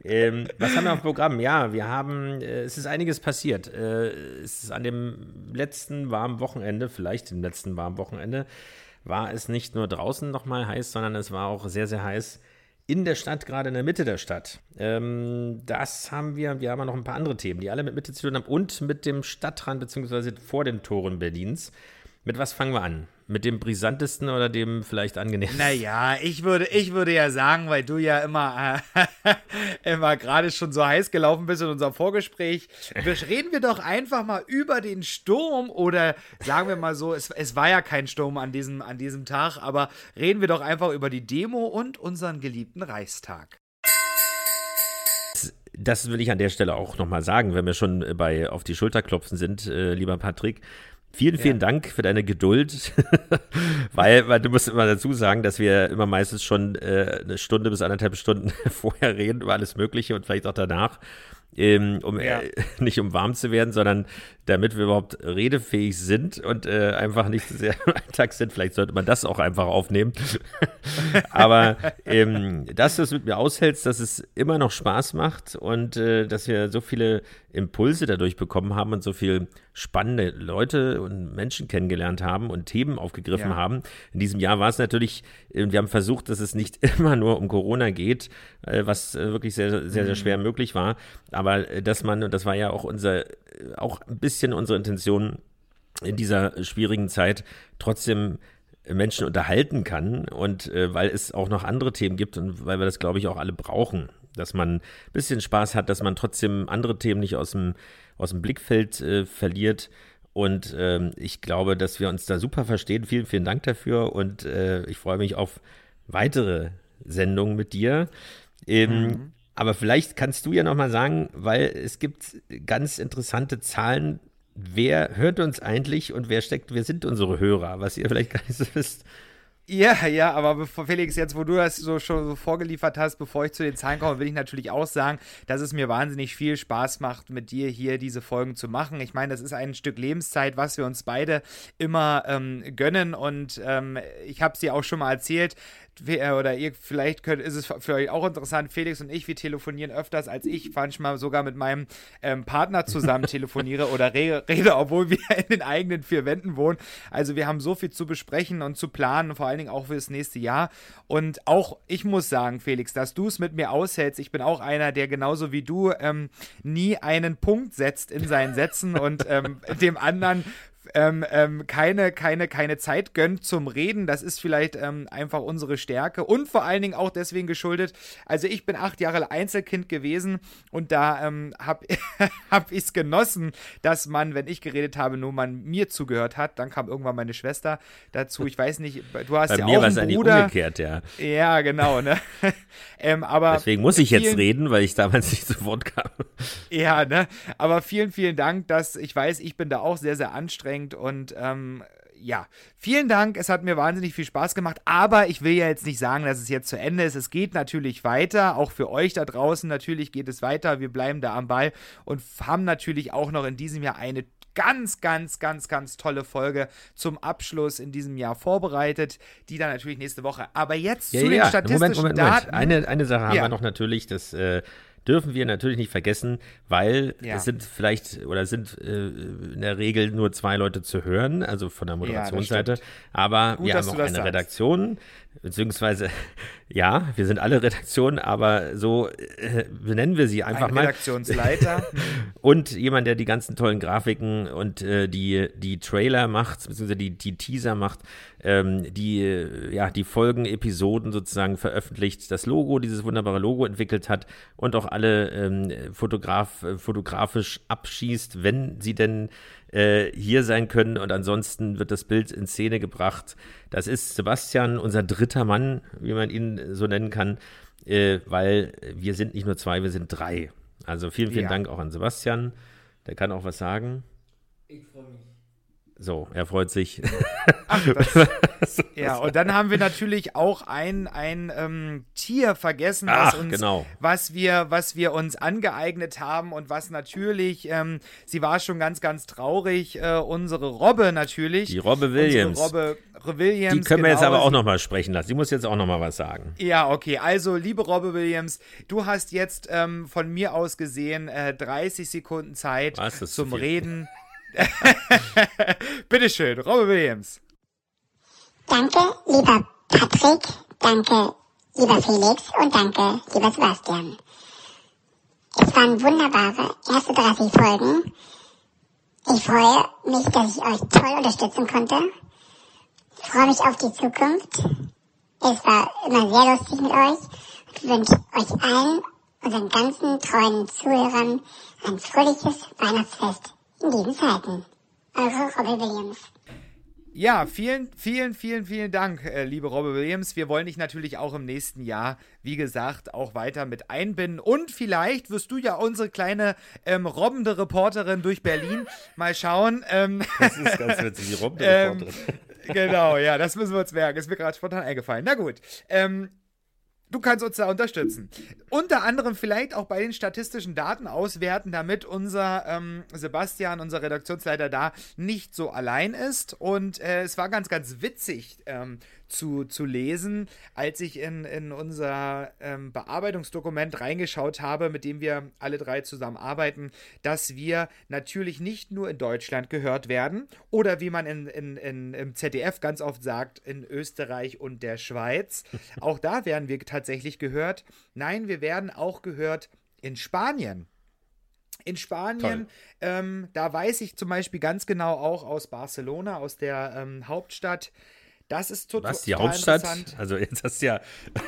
ähm, was haben wir auf dem Programm? Ja, wir haben, äh, es ist einiges passiert. Äh, es ist an dem letzten warmen Wochenende, vielleicht dem letzten warmen Wochenende, war es nicht nur draußen nochmal heiß, sondern es war auch sehr, sehr heiß in der Stadt, gerade in der Mitte der Stadt. Ähm, das haben wir, wir haben noch ein paar andere Themen, die alle mit Mitte zu tun haben und mit dem Stadtrand beziehungsweise vor den Toren Berlins. Mit was fangen wir an? Mit dem brisantesten oder dem vielleicht angenehmsten? Naja, ich würde, ich würde ja sagen, weil du ja immer, äh, (laughs) immer gerade schon so heiß gelaufen bist in unserem Vorgespräch, (laughs) reden wir doch einfach mal über den Sturm oder sagen wir mal so, es, es war ja kein Sturm an diesem, an diesem Tag, aber reden wir doch einfach über die Demo und unseren geliebten Reichstag. Das will ich an der Stelle auch nochmal sagen, wenn wir schon bei auf die Schulter klopfen sind, äh, lieber Patrick. Vielen, vielen ja. Dank für deine Geduld, (laughs) weil, weil du musst immer dazu sagen, dass wir immer meistens schon äh, eine Stunde bis anderthalb Stunden (laughs) vorher reden über alles Mögliche und vielleicht auch danach ähm, um ja. äh, (laughs) nicht um warm zu werden, sondern damit wir überhaupt redefähig sind und äh, einfach nicht so sehr im Alltag sind. Vielleicht sollte man das auch einfach aufnehmen. Aber ähm, dass du es mit mir aushältst, dass es immer noch Spaß macht und äh, dass wir so viele Impulse dadurch bekommen haben und so viel spannende Leute und Menschen kennengelernt haben und Themen aufgegriffen ja. haben. In diesem Jahr war es natürlich, äh, wir haben versucht, dass es nicht (laughs) immer nur um Corona geht, äh, was äh, wirklich sehr, sehr, sehr mhm. schwer möglich war. Aber dass man, und das war ja auch unser, auch ein bisschen unsere Intention in dieser schwierigen Zeit, trotzdem Menschen unterhalten kann und äh, weil es auch noch andere Themen gibt und weil wir das, glaube ich, auch alle brauchen, dass man ein bisschen Spaß hat, dass man trotzdem andere Themen nicht aus dem, aus dem Blickfeld äh, verliert. Und ähm, ich glaube, dass wir uns da super verstehen. Vielen, vielen Dank dafür und äh, ich freue mich auf weitere Sendungen mit dir. Ähm, mhm. Aber vielleicht kannst du ja nochmal sagen, weil es gibt ganz interessante Zahlen. Wer hört uns eigentlich und wer steckt, wer sind unsere Hörer, was ihr vielleicht gar nicht so wisst? Ja, ja, aber Felix, jetzt wo du das so schon so vorgeliefert hast, bevor ich zu den Zahlen komme, will ich natürlich auch sagen, dass es mir wahnsinnig viel Spaß macht, mit dir hier diese Folgen zu machen. Ich meine, das ist ein Stück Lebenszeit, was wir uns beide immer ähm, gönnen und ähm, ich habe es dir auch schon mal erzählt, äh, oder ihr, vielleicht könnt, ist es für euch auch interessant, Felix und ich, wir telefonieren öfters, als ich manchmal sogar mit meinem ähm, Partner zusammen (laughs) telefoniere oder re rede, obwohl wir in den eigenen vier Wänden wohnen. Also wir haben so viel zu besprechen und zu planen, vor allen Dingen auch für das nächste Jahr. Und auch ich muss sagen, Felix, dass du es mit mir aushältst. Ich bin auch einer, der genauso wie du ähm, nie einen Punkt setzt in seinen Sätzen und ähm, dem anderen ähm, ähm, keine, keine, keine Zeit gönnt zum Reden. Das ist vielleicht ähm, einfach unsere Stärke und vor allen Dingen auch deswegen geschuldet. Also ich bin acht Jahre Einzelkind gewesen und da ähm, habe hab (laughs) ich es genossen, dass man, wenn ich geredet habe, nur man mir zugehört hat. Dann kam irgendwann meine Schwester dazu. Ich weiß nicht, du hast Bei ja mir auch einen eigentlich Bruder. umgekehrt, ja. Ja, genau. Ne? (laughs) ähm, aber Deswegen muss ich jetzt vielen- reden, weil ich damals (laughs) nicht zu Wort kam. Ja, ne? Aber vielen, vielen Dank, dass ich weiß, ich bin da auch sehr, sehr anstrengend und ähm, ja, vielen Dank. Es hat mir wahnsinnig viel Spaß gemacht. Aber ich will ja jetzt nicht sagen, dass es jetzt zu Ende ist. Es geht natürlich weiter. Auch für euch da draußen natürlich geht es weiter. Wir bleiben da am Ball und haben natürlich auch noch in diesem Jahr eine ganz, ganz, ganz, ganz tolle Folge zum Abschluss in diesem Jahr vorbereitet, die dann natürlich nächste Woche. Aber jetzt zu den statistischen Moment, Moment, Daten. Moment. Eine, eine Sache haben Ja. wir noch natürlich, das äh, dürfen wir natürlich nicht vergessen, weil Ja. es sind vielleicht oder sind äh, in der Regel nur zwei Leute zu hören, also von der Ja, Moderationsseite. stimmt. aber Gut, wir haben auch eine sagst. Redaktion, beziehungsweise (laughs) ja, wir sind alle Redaktionen, aber so äh, benennen wir sie einfach Ein mal. Redaktionsleiter. (laughs) und jemand, der die ganzen tollen Grafiken und äh, die, die Trailer macht, beziehungsweise die, die Teaser macht, ähm, die, äh, ja, die Folgen, Episoden sozusagen veröffentlicht, das Logo, dieses wunderbare Logo entwickelt hat und auch alle ähm, Fotograf, äh, fotografisch abschießt, wenn sie denn äh, hier sein können und ansonsten wird das Bild in Szene gebracht. Das ist Sebastian, unser dritter Mann, wie man ihn so nennen kann, äh, weil wir sind nicht nur zwei, wir sind drei. Also vielen, vielen Ja. Dank auch an Sebastian. Der kann auch was sagen. Ich freue mich. So, er freut sich. Ach, (laughs) das, ja, und dann haben wir natürlich auch ein, ein ähm, Tier vergessen, was, Ach, uns, genau. was, wir, was wir uns angeeignet haben und was natürlich, ähm, sie war schon ganz, ganz traurig, äh, unsere Robbe natürlich. Die Robbe Williams. Robbe Williams. Die können wir jetzt genau, aber auch sie- noch mal sprechen lassen. Die muss jetzt auch noch mal was sagen. Ja, okay. Also, liebe Robbe Williams, du hast jetzt ähm, von mir aus gesehen äh, 30 Sekunden Zeit Was, zum. Reden. (laughs) (laughs) Bitteschön, Robbe Williams. Danke, lieber Patrick, danke, lieber Felix und danke, lieber Sebastian. Es waren wunderbare erste 30 Folgen. Ich freue mich, dass ich euch toll unterstützen konnte. Ich freue mich auf die Zukunft. Es war immer sehr lustig mit euch und wünsche euch allen, unseren ganzen treuen Zuhörern, ein fröhliches Weihnachtsfest in diesen Zeiten. Eure Robby Williams. Ja, vielen, vielen, vielen, vielen Dank, äh, liebe Robbe Williams. Wir wollen dich natürlich auch im nächsten Jahr, wie gesagt, auch weiter mit einbinden. Und vielleicht wirst du ja unsere kleine ähm, robbende Reporterin durch Berlin. (laughs) Mal schauen. Ähm, Das ist ganz witzig, die robbende (laughs) ähm, Reporterin. Genau, ja, das müssen wir uns merken. Ist mir gerade spontan eingefallen. Na gut. Ähm, Du kannst uns da unterstützen. Unter anderem vielleicht auch bei den statistischen Daten auswerten, damit unser ähm, Sebastian, unser Redaktionsleiter da, nicht so allein ist. Und äh, es war ganz, ganz witzig ähm, zu, zu lesen, als ich in, in unser ähm, Bearbeitungsdokument reingeschaut habe, mit dem wir alle drei zusammen arbeiten, dass wir natürlich nicht nur in Deutschland gehört werden oder wie man in, in, in, im ZDF ganz oft sagt, in Österreich und der Schweiz. (laughs) Auch da werden wir tatsächlich gehört. Nein, wir werden auch gehört in Spanien. In Spanien, ähm, da weiß ich zum Beispiel ganz genau auch aus Barcelona, aus der ähm, Hauptstadt. Das ist total Was, die Hauptstadt? interessant. Also (laughs) jetzt hast du ja.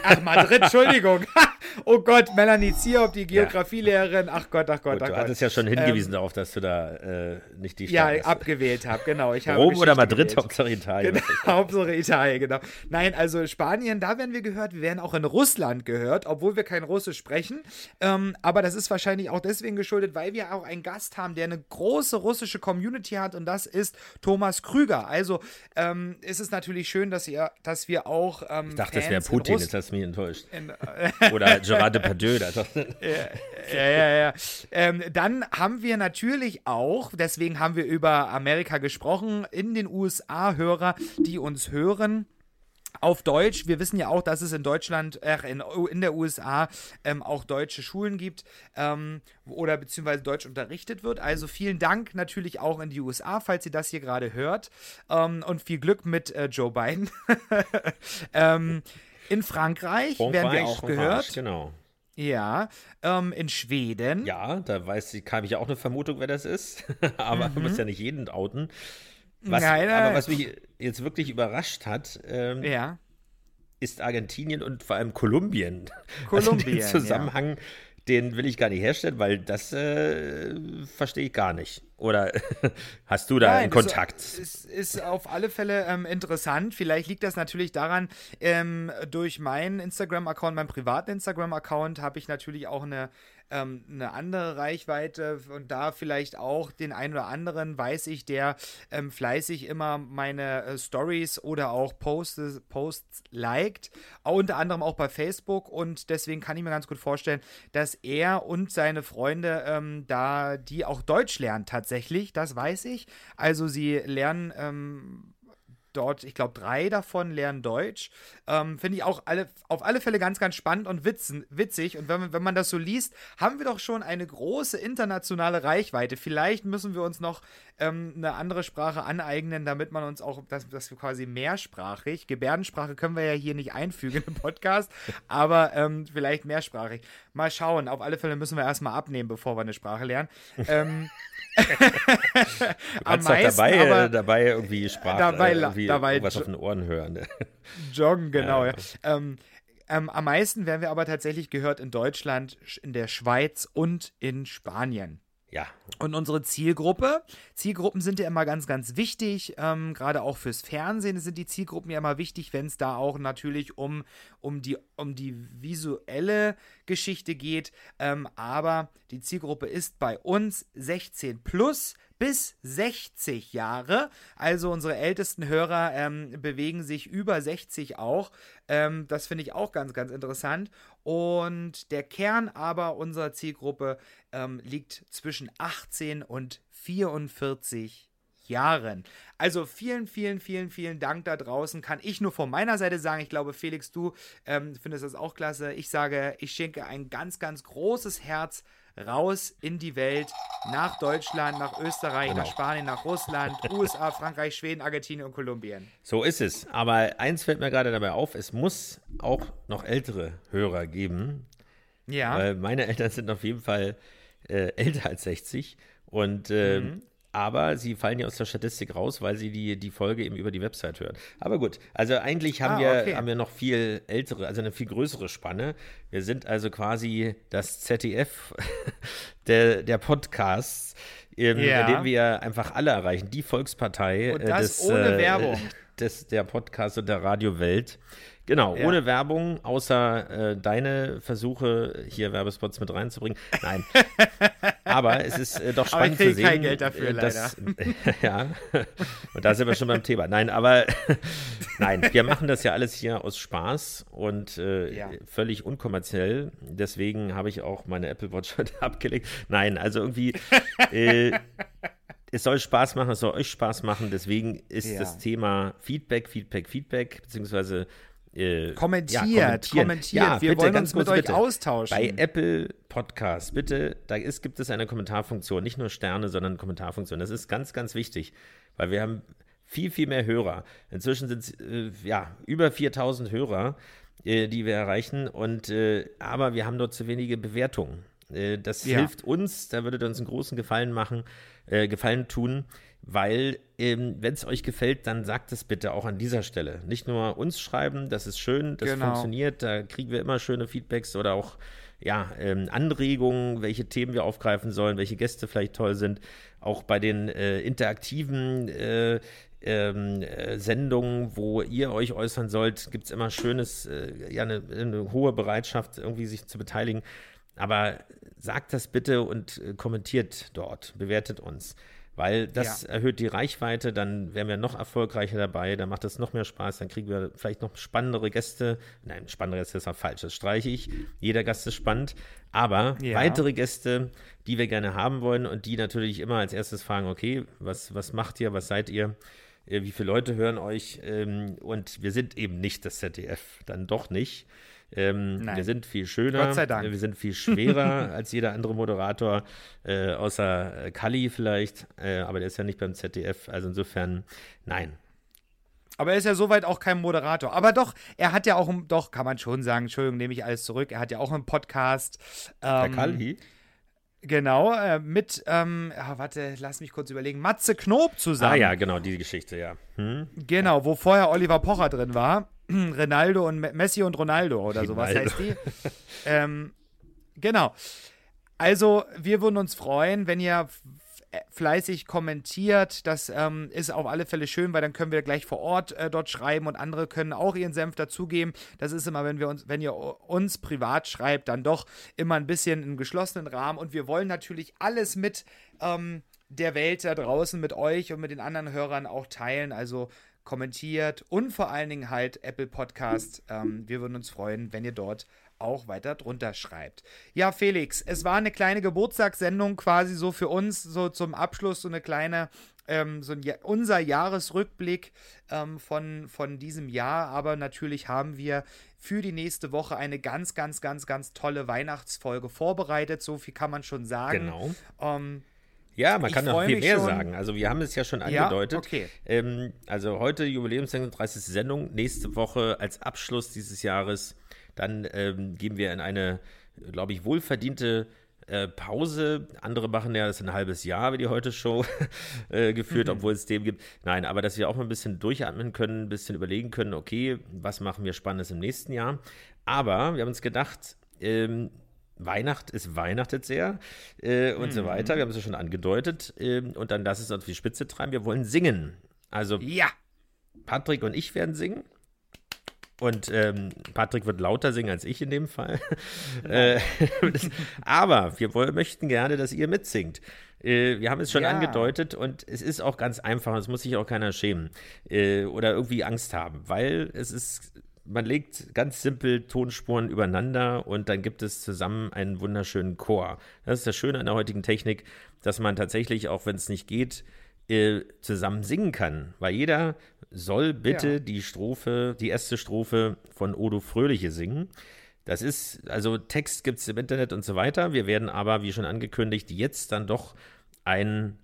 Ach, Madrid, Entschuldigung. (laughs) oh Gott, Melanie Zierop, die Geografielehrerin. Ach Gott, ach Gott, Gut, ach du Gott. hattest ja schon Ähm, hingewiesen darauf, dass du da äh, nicht die ja, Stadt bist. abgewählt habe, genau. Ich habe Rom oder Geschichte Madrid, gewählt. Hauptsache Italien. Genau, (laughs) Hauptsache Italien, genau. Nein, also Spanien, da werden wir gehört. Wir werden auch in Russland gehört, obwohl wir kein Russisch sprechen. Ähm, aber das ist wahrscheinlich auch deswegen geschuldet, weil wir auch einen Gast haben, der eine große russische Community hat und das ist Thomas Krüger. Also ähm, ist es natürlich schön, dass, ihr, dass wir auch. Ähm, Ich dachte, das wäre Fans in Putin, jetzt hast du mich enttäuscht. In, (laughs) Oder Gerard Depardieu. Doch, (laughs) ja, ja, ja. Ähm, dann haben wir natürlich auch, deswegen haben wir über Amerika gesprochen, in den USA Hörer, die uns hören. Auf Deutsch, wir wissen ja auch, dass es in Deutschland, äh, in, in der USA ähm, auch deutsche Schulen gibt ähm, oder beziehungsweise Deutsch unterrichtet wird. Also vielen Dank natürlich auch in die USA, falls ihr das hier gerade hört. Ähm, und viel Glück mit äh, Joe Biden. (laughs) ähm, in Frankreich, werden wir auch Frankreich, gehört. Genau. Ja, ähm, in Schweden. Ja, da weiß ich, habe ich ja auch eine Vermutung, wer das ist. (laughs) Aber Mhm. man muss ja nicht jeden outen. Was, Nein, nein. Aber was mich jetzt wirklich überrascht hat, ähm, Ja. ist Argentinien und vor allem Kolumbien. Kolumbien, (laughs) also den Zusammenhang, den will ich gar nicht herstellen, weil das äh, verstehe ich gar nicht. Oder (laughs) hast du da Nein, einen Kontakt? Ist, ist auf alle Fälle ähm, interessant. Vielleicht liegt das natürlich daran, ähm, durch meinen Instagram-Account, meinen privaten Instagram-Account, habe ich natürlich auch eine, ähm, eine andere Reichweite und da vielleicht auch den einen oder anderen, weiß ich, der ähm, fleißig immer meine äh, Stories oder auch Posts, Posts liked, unter anderem auch bei Facebook und deswegen kann ich mir ganz gut vorstellen, dass er und seine Freunde ähm, da, die auch Deutsch lernen tatsächlich, das weiß ich. Also sie lernen ähm, dort, ich glaube, drei davon lernen Deutsch. Ähm, Finde ich auch alle, auf alle Fälle ganz, ganz spannend und witzen, witzig. Und wenn, man- wenn man das so liest, haben wir doch schon eine große internationale Reichweite. Vielleicht müssen wir uns noch ähm, eine andere Sprache aneignen, damit man uns auch, dass, dass wir quasi mehrsprachig, Gebärdensprache können wir ja hier nicht einfügen im Podcast, (laughs) aber ähm, vielleicht mehrsprachig. Mal schauen. Auf alle Fälle müssen wir erstmal abnehmen, bevor wir eine Sprache lernen. (laughs) ähm, (laughs) Du kannst doch dabei, aber- dabei irgendwie Sprache, dabei la- irgendwie dabei irgendwas auf den Ohren hören. ne? (laughs) Joggen, genau, ja. Ja. Ähm, ähm, am meisten werden wir aber tatsächlich gehört in Deutschland, Sch- in der Schweiz und in Spanien. Ja. Und unsere Zielgruppe, Zielgruppen sind ja immer ganz, ganz wichtig, ähm, gerade auch fürs Fernsehen sind die Zielgruppen ja immer wichtig, wenn es da auch natürlich um, um, die, um die visuelle Geschichte geht. Ähm, aber die Zielgruppe ist bei uns 16 plus bis 60 Jahre. Also unsere ältesten Hörer ähm, bewegen sich über 60 auch. Ähm, das finde ich auch ganz, ganz interessant. Und der Kern aber unserer Zielgruppe ähm, liegt zwischen 18 und 44 Jahren. Also vielen, vielen, vielen, vielen Dank da draußen. Kann ich nur von meiner Seite sagen. Ich glaube, Felix, du ähm, findest das auch klasse. Ich sage, ich schenke ein ganz, ganz großes Herz raus in die Welt, nach Deutschland, nach Österreich, Genau. nach Spanien, nach Russland, (laughs) USA, Frankreich, Schweden, Argentinien und Kolumbien. So ist es. Aber eins fällt mir gerade dabei auf, es muss auch noch ältere Hörer geben. Ja. Weil meine Eltern sind auf jeden Fall äh, älter als 60. Und äh, Mhm. aber sie fallen ja aus der Statistik raus, weil sie die, die Folge eben über die Website hören. Aber gut, also eigentlich haben, Ah, wir, okay. haben wir noch viel ältere, also eine viel größere Spanne. Wir sind also quasi das ZDF (laughs) der, der Podcasts, ähm, Ja. in dem wir einfach alle erreichen. Die Volkspartei Und äh, das des, ohne äh, Werbung. des, der Podcast und der Radiowelt. Genau, Ja. ohne Werbung, außer äh, deine Versuche, hier Werbespots mit reinzubringen. Nein. (laughs) Aber es ist äh, doch spannend zu sehen. kein Geld dafür, äh, dass, (laughs) ja, und da sind wir schon beim Thema. Nein, aber (laughs) nein, wir machen das ja alles hier aus Spaß und äh, Ja. völlig unkommerziell. Deswegen habe ich auch meine Apple Watch heute abgelegt. Nein, also irgendwie. Äh, es soll Spaß machen, es soll euch Spaß machen. Deswegen ist Ja. das Thema Feedback, Feedback, Feedback, beziehungsweise äh, Kommentiert, ja, kommentieren. kommentiert. Ja, Wir bitte, wollen uns mit kurz, euch bitte. austauschen. Bei Apple Podcast, bitte, da ist, gibt es eine Kommentarfunktion, nicht nur Sterne, sondern Kommentarfunktion. Das ist ganz, ganz wichtig, weil wir haben viel, viel mehr Hörer. Inzwischen sind es äh, ja über 4000 Hörer, äh, die wir erreichen, und äh, aber wir haben dort zu wenige Bewertungen. Äh, das Ja. hilft uns, da würdet ihr uns einen großen Gefallen machen, äh, Gefallen tun, weil ähm, wenn es euch gefällt, dann sagt es bitte auch an dieser Stelle. Nicht nur uns schreiben, das ist schön, das Genau. funktioniert, da kriegen wir immer schöne Feedbacks oder auch ja, ähm, Anregungen, welche Themen wir aufgreifen sollen, welche Gäste vielleicht toll sind. Auch bei den äh, interaktiven äh, ähm, äh, Sendungen, wo ihr euch äußern sollt, gibt es immer schönes, äh, ja, eine, eine hohe Bereitschaft, irgendwie sich zu beteiligen. Aber sagt das bitte und äh, kommentiert dort, bewertet uns. Weil das Ja. erhöht die Reichweite, dann wären wir noch erfolgreicher dabei, dann macht es noch mehr Spaß, dann kriegen wir vielleicht noch spannendere Gäste. Nein, spannende Gäste ist auch falsch, das streiche ich. Jeder Gast ist spannend. Aber Ja. weitere Gäste, die wir gerne haben wollen und die natürlich immer als erstes fragen, okay, was, was macht ihr, was seid ihr? Äh, Wie viele Leute hören euch? Ähm, Und wir sind eben nicht das ZDF, dann doch nicht. Ähm, wir sind viel schöner, Gott sei Dank. wir sind viel schwerer (laughs) als jeder andere Moderator, äh, außer äh, Kalli vielleicht, äh, aber der ist ja nicht beim ZDF, also insofern nein. Aber er ist ja soweit auch kein Moderator. Aber doch, er hat ja auch, doch, kann man schon sagen, Entschuldigung, nehme ich alles zurück. Er hat ja auch einen Podcast. Der Ähm, Kalli? Genau, äh, mit, ähm, ah, warte, lass mich kurz überlegen, Matze Knob zusammen. Ah ja, genau, die Geschichte, ja. Hm? Genau, wo vorher Oliver Pocher drin war. (clears throat) Ronaldo und Messi und Ronaldo oder so, was heißt die? ähm, genau. Also, wir würden uns freuen, wenn ihr fleißig kommentiert. Das ähm, ist auf alle Fälle schön, weil dann können wir gleich vor Ort äh, dort schreiben und andere können auch ihren Senf dazugeben. Das ist immer, wenn wir uns, wenn ihr uns privat schreibt, dann doch immer ein bisschen im geschlossenen Rahmen. Und wir wollen natürlich alles mit ähm, der Welt da draußen, mit euch und mit den anderen Hörern auch teilen. Also kommentiert und vor allen Dingen halt Apple Podcast. Ähm, wir würden uns freuen, wenn ihr dort auch weiter drunter schreibt. Ja, Felix, es war eine kleine Geburtstagssendung quasi so für uns, so zum Abschluss, so eine kleine, ähm, so ein, unser Jahresrückblick ähm, von, von diesem Jahr. Aber natürlich haben wir für die nächste Woche eine ganz, ganz, ganz, ganz tolle Weihnachtsfolge vorbereitet. So viel kann man schon sagen. Genau. Ähm, ja, man kann noch viel mehr schon. sagen. Also wir haben es ja schon angedeutet. Ja, okay. Ähm, also heute Jubiläumssendung, 30. Sendung. Nächste Woche als Abschluss dieses Jahres dann ähm, gehen wir in eine, glaube ich, wohlverdiente äh, Pause. Andere machen ja das ein halbes Jahr, wie die Heute-Show (laughs) äh, geführt, mhm. obwohl es dem gibt. Nein, aber dass wir auch mal ein bisschen durchatmen können, ein bisschen überlegen können, okay, was machen wir Spannendes im nächsten Jahr. Aber wir haben uns gedacht, ähm, Weihnacht ist weihnachtet sehr äh, und mhm. so weiter. Wir haben es ja schon angedeutet. Ähm, und dann lass es uns auf die Spitze treiben. Wir wollen singen. Also, ja. Patrick und ich werden singen. Und ähm, Patrick wird lauter singen als ich in dem Fall. (laughs) äh, aber wir wollen, möchten gerne, dass ihr mitsingt. Äh, wir haben es schon ja. angedeutet und es ist auch ganz einfach, es muss sich auch keiner schämen äh, oder irgendwie Angst haben, weil es ist, man legt ganz simpel Tonspuren übereinander und dann gibt es zusammen einen wunderschönen Chor. Das ist das Schöne an der heutigen Technik, dass man tatsächlich, auch wenn es nicht geht, äh, zusammen singen kann. Weil jeder soll bitte ja. die Strophe, die erste Strophe von Odo Fröhliche singen. Das ist, also Text gibt es im Internet und so weiter. Wir werden aber, wie schon angekündigt, jetzt dann doch eine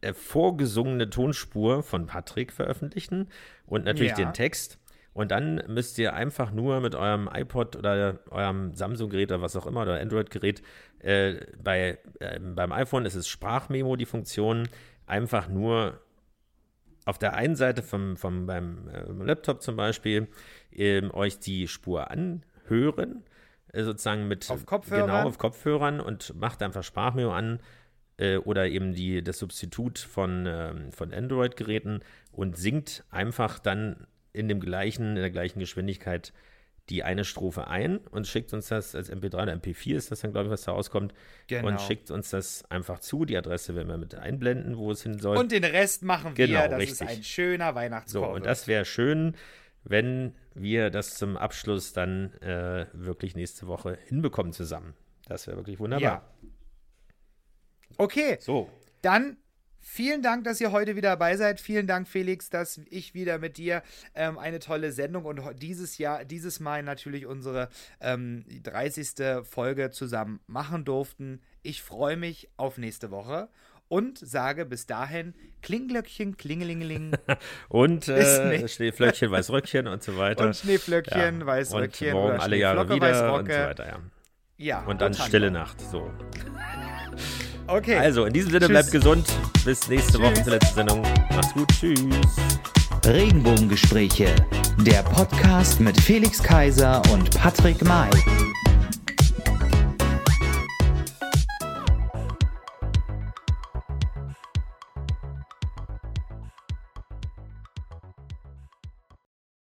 äh, vorgesungene Tonspur von Patrick veröffentlichen und natürlich ja. den Text. Und dann müsst ihr einfach nur mit eurem iPod oder eurem Samsung-Gerät oder was auch immer oder Android-Gerät, äh, bei, äh, beim iPhone ist es Sprachmemo, die Funktion, einfach nur auf der einen Seite vom, vom, beim äh, Laptop zum Beispiel ähm, euch die Spur anhören, äh, sozusagen mit auf Kopfhörern. genau auf Kopfhörern und macht einfach Sprachmemo an äh, oder eben die, das Substitut von, ähm, von Android-Geräten und singt einfach dann in dem gleichen, in der gleichen Geschwindigkeit die eine Strophe ein und schickt uns das als MP3 oder MP4 ist das dann, glaube ich, was da rauskommt. Genau. Und schickt uns das einfach zu. Die Adresse werden wir mit einblenden, wo es hin soll. Und den Rest machen wir. Genau, das richtig. ist ein schöner Weihnachtskorb. So, und das wäre schön, wenn wir das zum Abschluss dann äh, wirklich nächste Woche hinbekommen zusammen. Das wäre wirklich wunderbar. Ja. Okay. So. Dann Vielen Dank, dass ihr heute wieder dabei seid. Vielen Dank, Felix, dass ich wieder mit dir ähm, eine tolle Sendung und dieses Jahr, dieses Mal natürlich unsere ähm, 30. Folge zusammen machen durften. Ich freue mich auf nächste Woche und sage bis dahin Klinglöckchen, Klingelingeling. (laughs) und äh, Schneeflöckchen, Weißröckchen und so weiter. Und Schneeflöckchen, ja. Weißröckchen. Und morgen alle Jahre wieder und so weiter, ja. Ja. Und dann stille Nacht, so. (laughs) Okay. Also, in diesem Sinne, Tschüss. bleibt gesund. Bis nächste Tschüss. Woche zur letzten Sendung. Macht's gut. Tschüss. Regenbogengespräche. Der Podcast mit Felix Kaiser und Patrick May.